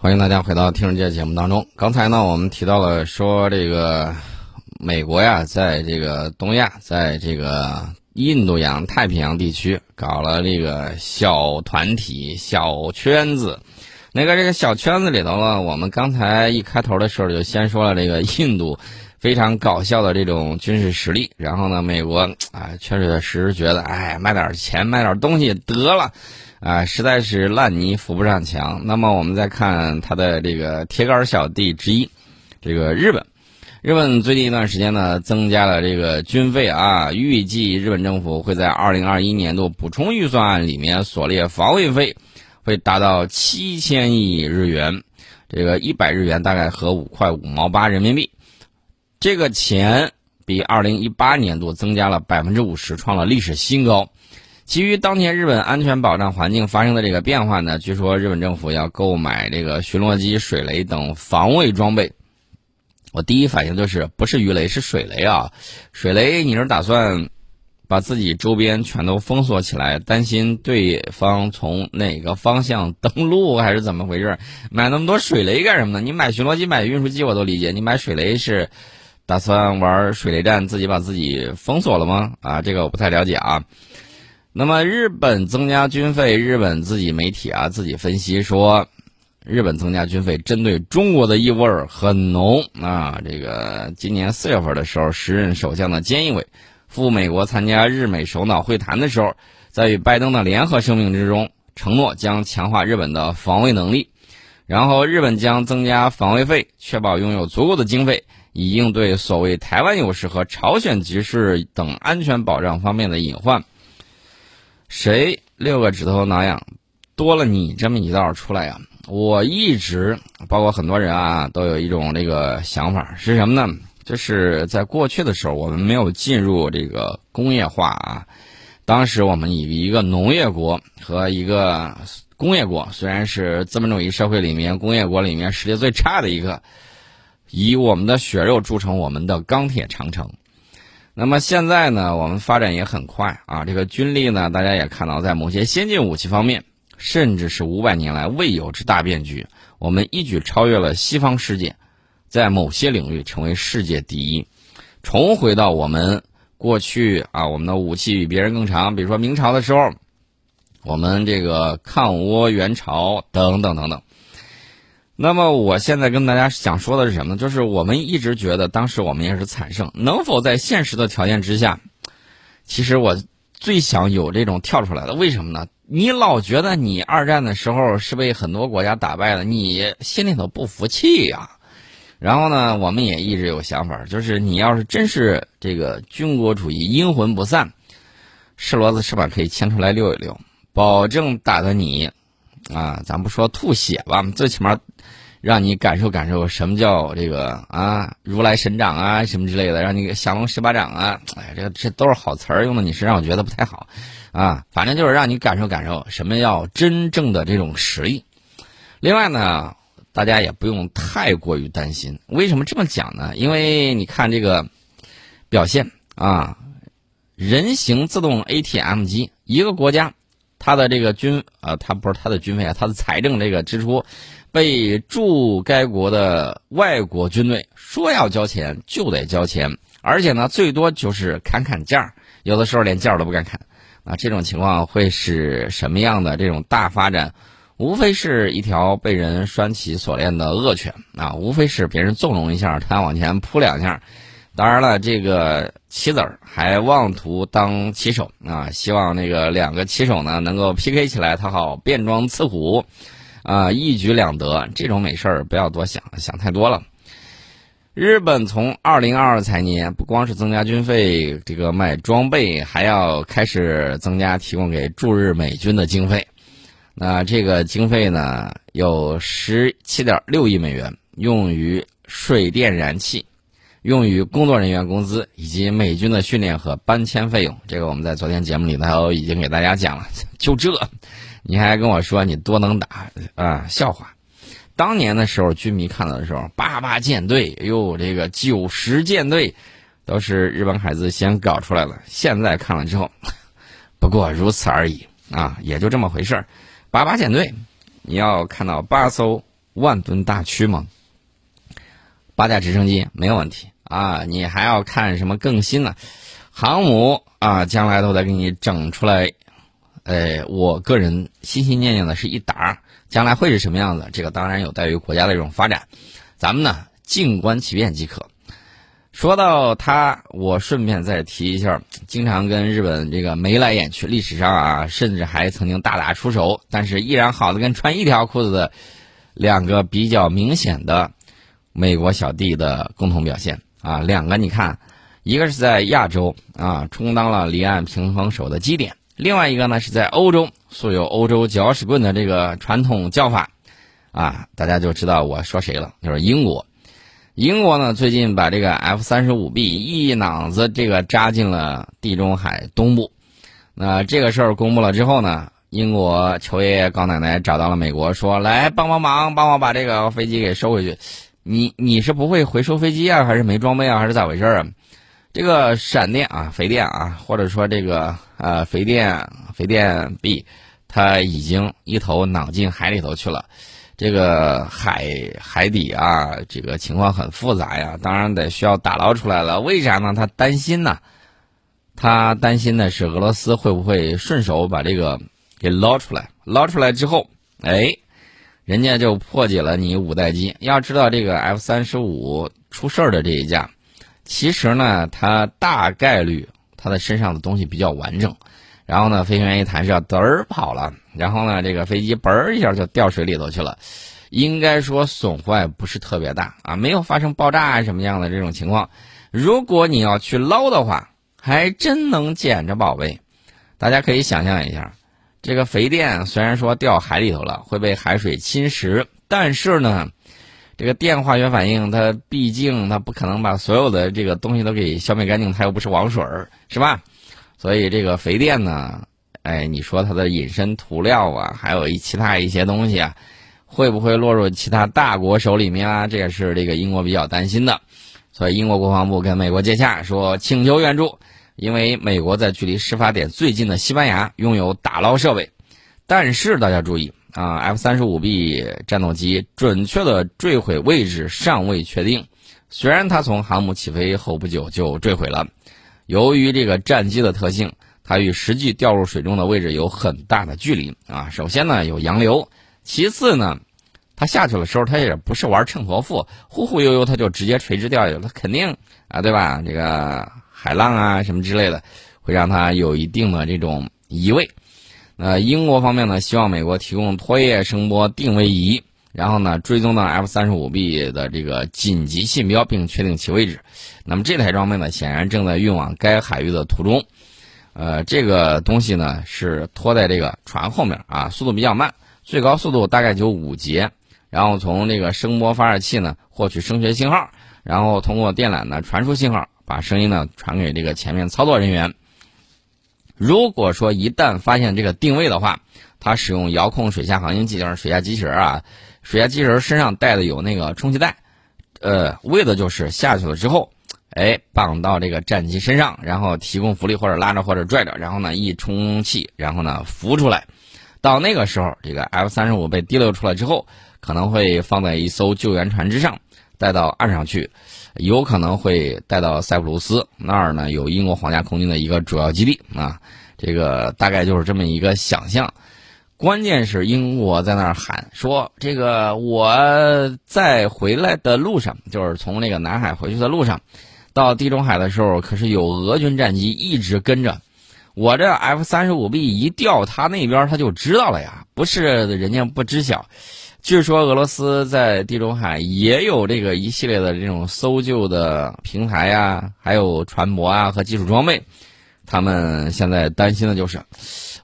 欢迎大家回到听世界节目当中。刚才呢，我们提到了说这个美国呀，在这个东亚，在这个印度洋太平洋地区搞了这个小团体、小圈子。那个这个小圈子里头呢，我们刚才一开头的时候就先说了这个印度非常搞笑的这种军事实力。然后呢，美国啊，确确实实觉得，哎，卖点钱，卖点东西得了。啊，实在是烂泥扶不上墙。那么我们再看它的这个铁杆小弟之一，这个日本。日本最近一段时间呢，增加了这个军费啊，预计日本政府会在二零二一年度补充预算案里面所列防卫费会达到七千亿日元，这个一百日元大概合五块五毛八人民币。这个钱比二零一八年度增加了百分之五十，创了历史新高。基于当前日本安全保障环境发生的这个变化呢，据说日本政府要购买这个巡逻机、水雷等防卫装备。我第一反应就是不是鱼雷是水雷啊！水雷你是打算把自己周边全都封锁起来，担心对方从哪个方向登陆，还是怎么回事？买那么多水雷干什么呢？你买巡逻机、买运输机我都理解，你买水雷是打算玩水雷战，自己把自己封锁了吗？啊，这个我不太了解啊。那么，日本增加军费，日本自己媒体啊自己分析说，日本增加军费针对中国的意味儿很浓啊。这个今年四月份的时候，时任首相的菅义伟赴美国参加日美首脑会谈的时候，在与拜登的联合声明之中承诺将强化日本的防卫能力，然后日本将增加防卫费，确保拥有足够的经费，以应对所谓台湾有事和朝鲜局势等安全保障方面的隐患。谁六个指头挠痒，多了你这么一道出来呀？我一直包括很多人啊，都有一种这个想法是什么呢？就是在过去的时候，我们没有进入这个工业化啊。当时我们以一个农业国和一个工业国，虽然是资本主义社会里面工业国里面实力最差的一个，以我们的血肉铸成我们的钢铁长城。那么现在呢，我们发展也很快啊。这个军力呢，大家也看到，在某些先进武器方面，甚至是五百年来未有之大变局，我们一举超越了西方世界，在某些领域成为世界第一，重回到我们过去啊，我们的武器比别人更长。比如说明朝的时候，我们这个抗倭援朝等等等等。那么我现在跟大家想说的是什么呢？就是我们一直觉得当时我们也是惨胜，能否在现实的条件之下？其实我最想有这种跳出来的，为什么呢？你老觉得你二战的时候是被很多国家打败了，你心里头不服气呀。然后呢，我们也一直有想法，就是你要是真是这个军国主义阴魂不散，是骡子是马可以牵出来溜一溜，保证打的你。啊，咱不说吐血吧，最起码让你感受感受什么叫这个啊，如来神掌啊，什么之类的，让你降龙十八掌啊，哎，这个这都是好词儿，用到你身上我觉得不太好，啊，反正就是让你感受感受什么叫真正的这种实力。另外呢，大家也不用太过于担心，为什么这么讲呢？因为你看这个表现啊，人形自动 ATM 机，一个国家。他的这个军啊，他不是他的军费啊，他的财政这个支出，被驻该国的外国军队说要交钱就得交钱，而且呢，最多就是砍砍价有的时候连价都不敢砍。啊，这种情况会是什么样的这种大发展？无非是一条被人拴起锁链的恶犬啊，无非是别人纵容一下，他往前扑两下。当然了，这个棋子儿还妄图当棋手啊！希望那个两个棋手呢能够 PK 起来，他好变装刺虎，啊，一举两得。这种美事儿不要多想，想太多了。日本从二零二二财年不光是增加军费，这个买装备，还要开始增加提供给驻日美军的经费。那这个经费呢，有十七点六亿美元，用于水电燃气。用于工作人员工资以及美军的训练和搬迁费用，这个我们在昨天节目里头已经给大家讲了。就这，你还跟我说你多能打啊？笑话！当年的时候，军迷看到的时候，八八舰队哟，这个九十舰队，都是日本海自先搞出来的。现在看了之后，不过如此而已啊，也就这么回事儿。八八舰队，你要看到八艘。万吨大驱吗，八架直升机没有问题啊。你还要看什么更新呢航母啊？将来都得给你整出来。呃，我个人心心念念的是一打，将来会是什么样子？这个当然有待于国家的这种发展，咱们呢静观其变即可。说到他，我顺便再提一下，经常跟日本这个眉来眼去，历史上啊，甚至还曾经大打出手，但是依然好的跟穿一条裤子的两个比较明显的美国小弟的共同表现啊，两个你看，一个是在亚洲啊，充当了离岸平衡手的基点，另外一个呢是在欧洲，素有欧洲搅屎棍的这个传统叫法啊，大家就知道我说谁了，就是英国。英国呢，最近把这个 F 三十五 B 一脑子这个扎进了地中海东部。那这个事儿公布了之后呢，英国求爷爷告奶奶找到了美国，说来帮帮忙，帮我把这个飞机给收回去。你你是不会回收飞机啊，还是没装备啊，还是咋回事啊？这个闪电啊，肥电啊，或者说这个呃肥电肥电 B，它已经一头囊进海里头去了。这个海海底啊，这个情况很复杂呀，当然得需要打捞出来了。为啥呢？他担心呢，他担心的是俄罗斯会不会顺手把这个给捞出来？捞出来之后，哎，人家就破解了你五代机。要知道，这个 F 三十五出事儿的这一架，其实呢，它大概率它的身上的东西比较完整。然后呢，飞行员一弹射，嘚儿跑了。然后呢，这个飞机嘣儿一下就掉水里头去了。应该说损坏不是特别大啊，没有发生爆炸啊什么样的这种情况。如果你要去捞的话，还真能捡着宝贝。大家可以想象一下，这个肥电虽然说掉海里头了，会被海水侵蚀，但是呢，这个电化学反应它毕竟它不可能把所有的这个东西都给消灭干净，它又不是王水儿，是吧？所以这个肥电呢，哎，你说它的隐身涂料啊，还有一其他一些东西啊，会不会落入其他大国手里面啊？这也是这个英国比较担心的。所以英国国防部跟美国接洽，说请求援助，因为美国在距离事发点最近的西班牙拥有打捞设备。但是大家注意啊，F 三十五 B 战斗机准确的坠毁位置尚未确定，虽然它从航母起飞后不久就坠毁了。由于这个战机的特性，它与实际掉入水中的位置有很大的距离啊。首先呢有洋流，其次呢，它下去的时候它也不是玩秤砣富，忽忽悠悠它就直接垂直掉下去了，它肯定啊，对吧？这个海浪啊什么之类的，会让它有一定的这种移位。那英国方面呢，希望美国提供拖曳声波定位仪。然后呢，追踪到 F 三十五 B 的这个紧急信标，并确定其位置。那么这台装备呢，显然正在运往该海域的途中。呃，这个东西呢是拖在这个船后面啊，速度比较慢，最高速度大概就五节。然后从这个声波发射器呢获取声学信号，然后通过电缆呢传输信号，把声音呢传给这个前面操作人员。如果说一旦发现这个定位的话，它使用遥控水下航行器，就是水下机器人啊。水下机器人身上带的有那个充气带，呃，为的就是下去了之后，哎，绑到这个战机身上，然后提供浮力或者拉着或者拽着，然后呢一充气，然后呢浮出来。到那个时候，这个 F 三十五被提溜出来之后，可能会放在一艘救援船之上，带到岸上去，有可能会带到塞浦路斯那儿呢，有英国皇家空军的一个主要基地啊。这个大概就是这么一个想象。关键是英国在那儿喊说：“这个我在回来的路上，就是从那个南海回去的路上，到地中海的时候，可是有俄军战机一直跟着。我这 F 三十五 B 一掉，他那边他就知道了呀，不是人家不知晓。据说俄罗斯在地中海也有这个一系列的这种搜救的平台呀，还有船舶啊和技术装备。他们现在担心的就是。”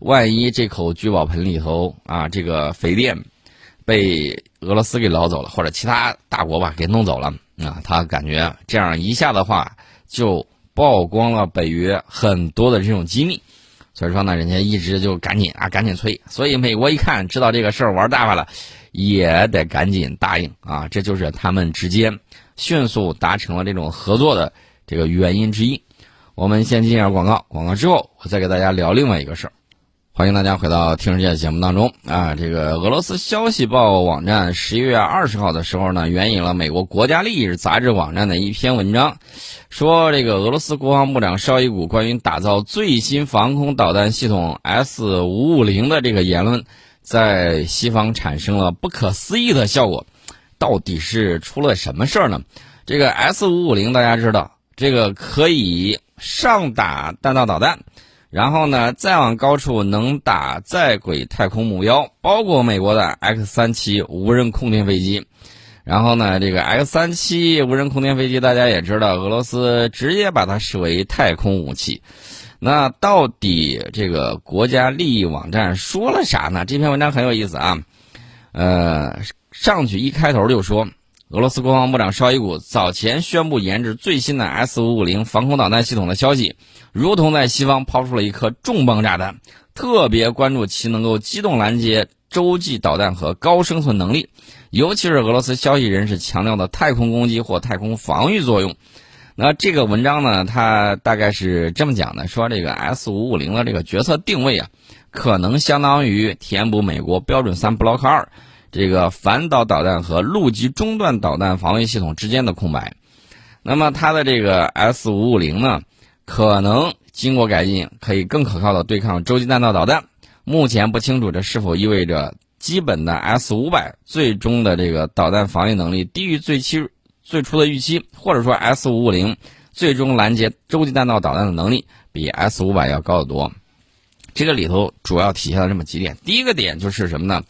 万一这口聚宝盆里头啊，这个肥电被俄罗斯给捞走了，或者其他大国吧给弄走了啊，他感觉这样一下的话就曝光了北约很多的这种机密，所以说呢，人家一直就赶紧啊，赶紧催。所以美国一看知道这个事儿玩大发了，也得赶紧答应啊，这就是他们之间迅速达成了这种合作的这个原因之一。我们先进一下广告，广告之后我再给大家聊另外一个事儿。欢迎大家回到《听世界》节目当中啊！这个俄罗斯消息报网站十一月二十号的时候呢，援引了美国国家利益杂志网站的一篇文章，说这个俄罗斯国防部长绍伊古关于打造最新防空导弹系统 S 五五零的这个言论，在西方产生了不可思议的效果。到底是出了什么事儿呢？这个 S 五五零大家知道，这个可以上打弹道导弹。然后呢，再往高处能打在轨太空目标，包括美国的 X 三七无人空天飞机。然后呢，这个 X 三七无人空天飞机，大家也知道，俄罗斯直接把它视为太空武器。那到底这个国家利益网站说了啥呢？这篇文章很有意思啊。呃，上去一开头就说。俄罗斯国防部长绍伊古早前宣布研制最新的 S 五五零防空导弹系统的消息，如同在西方抛出了一颗重磅炸弹。特别关注其能够机动拦截洲际导弹和高生存能力，尤其是俄罗斯消息人士强调的太空攻击或太空防御作用。那这个文章呢，它大概是这么讲的：说这个 S 五五零的这个角色定位啊，可能相当于填补美国标准三 Block 二。这个反导导弹和陆基中段导弹防御系统之间的空白，那么它的这个 S 五五零呢，可能经过改进，可以更可靠的对抗洲际弹道导弹。目前不清楚这是否意味着基本的 S 五百最终的这个导弹防御能力低于最期最初的预期，或者说 S 五五零最终拦截洲际弹道导弹的能力比 S 五百要高得多。这个里头主要体现了这么几点，第一个点就是什么呢？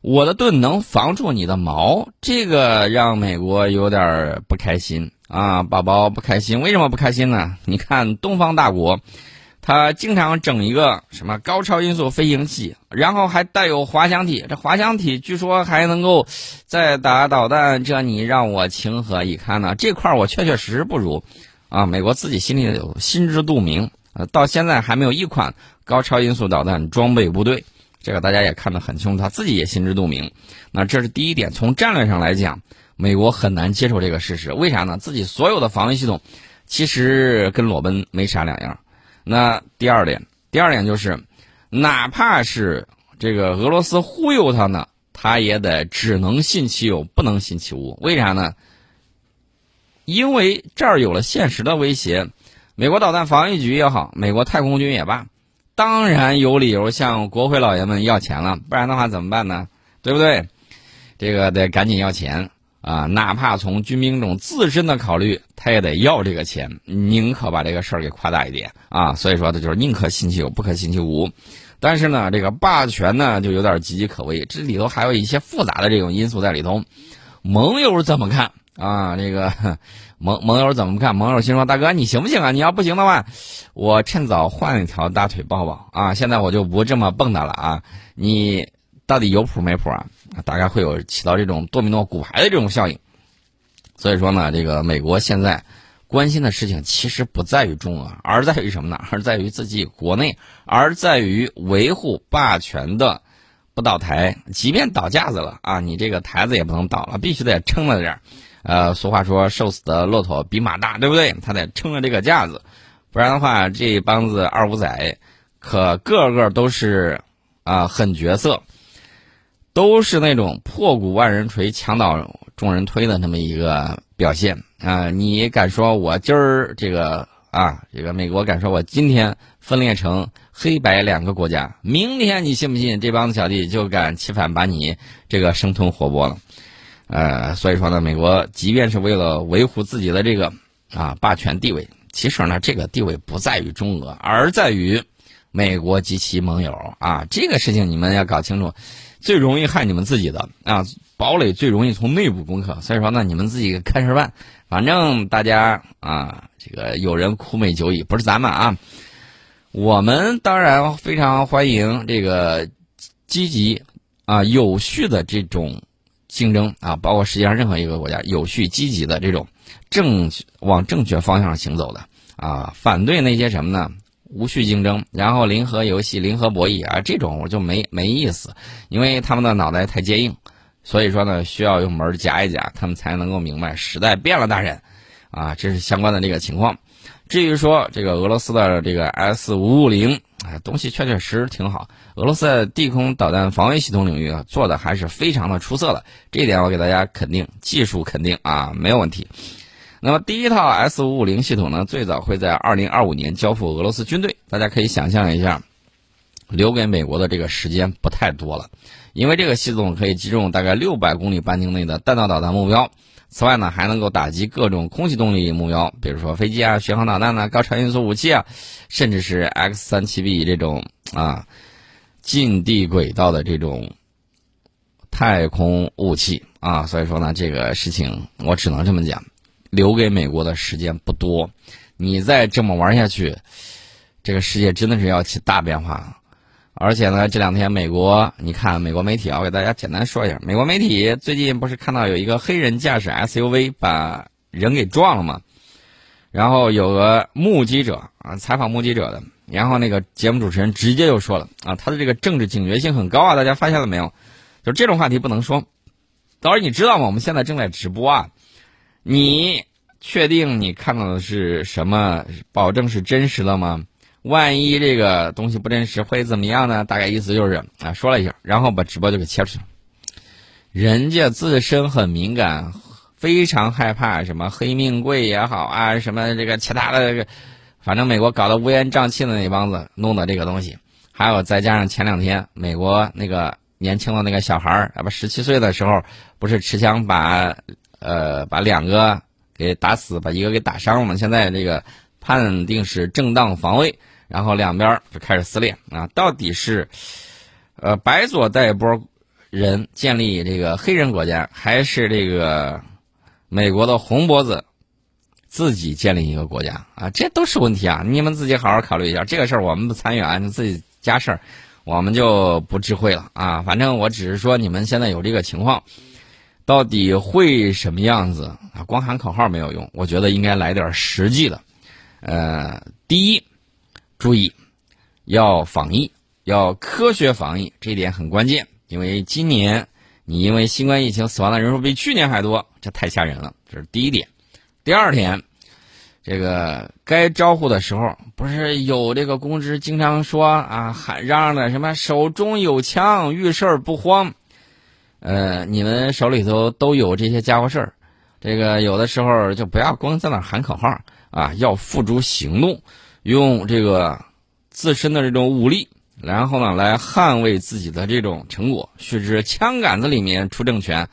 我的盾能防住你的矛，这个让美国有点不开心啊！宝宝不开心，为什么不开心呢？你看东方大国，他经常整一个什么高超音速飞行器，然后还带有滑翔体，这滑翔体据说还能够再打导弹，这你让我情何以堪呢？这块我确确实实不如啊！美国自己心里有心知肚明，呃，到现在还没有一款高超音速导弹装备部队。这个大家也看得很清楚，他自己也心知肚明。那这是第一点，从战略上来讲，美国很难接受这个事实。为啥呢？自己所有的防御系统其实跟裸奔没啥两样。那第二点，第二点就是，哪怕是这个俄罗斯忽悠他呢，他也得只能信其有，不能信其无。为啥呢？因为这儿有了现实的威胁，美国导弹防御局也好，美国太空军也罢。当然有理由向国会老爷们要钱了，不然的话怎么办呢？对不对？这个得赶紧要钱啊！哪怕从军兵种自身的考虑，他也得要这个钱，宁可把这个事儿给夸大一点啊！所以说，他就是宁可信其有，不可信其无。但是呢，这个霸权呢，就有点岌岌可危，这里头还有一些复杂的这种因素在里头。盟友怎么看啊？这个。盟盟友怎么看？盟友心说：“大哥，你行不行啊？你要不行的话，我趁早换一条大腿抱抱啊！现在我就不这么蹦跶了啊！你到底有谱没谱啊？大概会有起到这种多米诺骨牌的这种效应。所以说呢，这个美国现在关心的事情其实不在于中俄，而在于什么呢？而在于自己国内，而在于维护霸权的不倒台。即便倒架子了啊，你这个台子也不能倒了，必须得撑着点儿。”呃，俗话说，瘦死的骆驼比马大，对不对？他得撑着这个架子，不然的话，这帮子二五仔，可个个都是啊狠角色，都是那种破鼓万人锤，墙倒众人推的那么一个表现啊！你敢说我今儿这个啊，这个美国敢说我今天分裂成黑白两个国家，明天你信不信这帮子小弟就敢起反把你这个生吞活剥了？呃，所以说呢，美国即便是为了维护自己的这个啊霸权地位，其实呢，这个地位不在于中俄，而在于美国及其盟友啊。这个事情你们要搞清楚，最容易害你们自己的啊，堡垒最容易从内部攻克。所以说呢，你们自己看事办。反正大家啊，这个有人苦美久矣，不是咱们啊，我们当然非常欢迎这个积极啊有序的这种。竞争啊，包括世界上任何一个国家有序积极的这种正往正确方向上行走的啊，反对那些什么呢？无序竞争，然后零和游戏、零和博弈啊，这种我就没没意思，因为他们的脑袋太坚硬，所以说呢，需要用门夹一夹，他们才能够明白时代变了，大人啊，这是相关的这个情况。至于说这个俄罗斯的这个 S 五五零哎，东西确确实实挺好。俄罗斯在地空导弹防卫系统领域啊，做的还是非常的出色的，这一点我给大家肯定，技术肯定啊，没有问题。那么第一套 S 五五零系统呢，最早会在二零二五年交付俄罗斯军队。大家可以想象一下，留给美国的这个时间不太多了，因为这个系统可以击中大概六百公里半径内的弹道导弹目标。此外呢，还能够打击各种空气动力目标，比如说飞机啊、巡航导弹呐、高超音速武器啊，甚至是 X 三七 B 这种啊近地轨道的这种太空武器啊。所以说呢，这个事情我只能这么讲，留给美国的时间不多。你再这么玩下去，这个世界真的是要起大变化了。而且呢，这两天美国，你看美国媒体啊，我给大家简单说一下。美国媒体最近不是看到有一个黑人驾驶 SUV 把人给撞了吗？然后有个目击者啊，采访目击者的，然后那个节目主持人直接就说了啊，他的这个政治警觉性很高啊，大家发现了没有？就这种话题不能说。导师，你知道吗？我们现在正在直播啊，你确定你看到的是什么？保证是真实的吗？万一这个东西不真实会怎么样呢？大概意思就是啊，说了一下，然后把直播就给切出去了。人家自身很敏感，非常害怕什么黑命贵也好啊，什么这个其他的，这个，反正美国搞得乌烟瘴气的那帮子弄的这个东西，还有再加上前两天美国那个年轻的那个小孩儿啊，不十七岁的时候，不是持枪把呃把两个给打死，把一个给打伤了吗？现在这个判定是正当防卫。然后两边就开始撕裂啊！到底是，呃，白左带一波人建立这个黑人国家，还是这个美国的红脖子自己建立一个国家啊？这都是问题啊！你们自己好好考虑一下。这个事儿我们不参与啊，你自己家事儿，我们就不智慧了啊！反正我只是说，你们现在有这个情况，到底会什么样子啊？光喊口号没有用，我觉得应该来点实际的。呃，第一。注意，要防疫，要科学防疫，这一点很关键。因为今年你因为新冠疫情死亡的人数比去年还多，这太吓人了。这是第一点。第二点，这个该招呼的时候，不是有这个公知经常说啊，喊嚷嚷的什么手中有枪，遇事儿不慌。呃，你们手里头都有这些家伙事儿，这个有的时候就不要光在那喊口号啊，要付诸行动。用这个自身的这种武力，然后呢，来捍卫自己的这种成果，须知枪杆子里面出政权。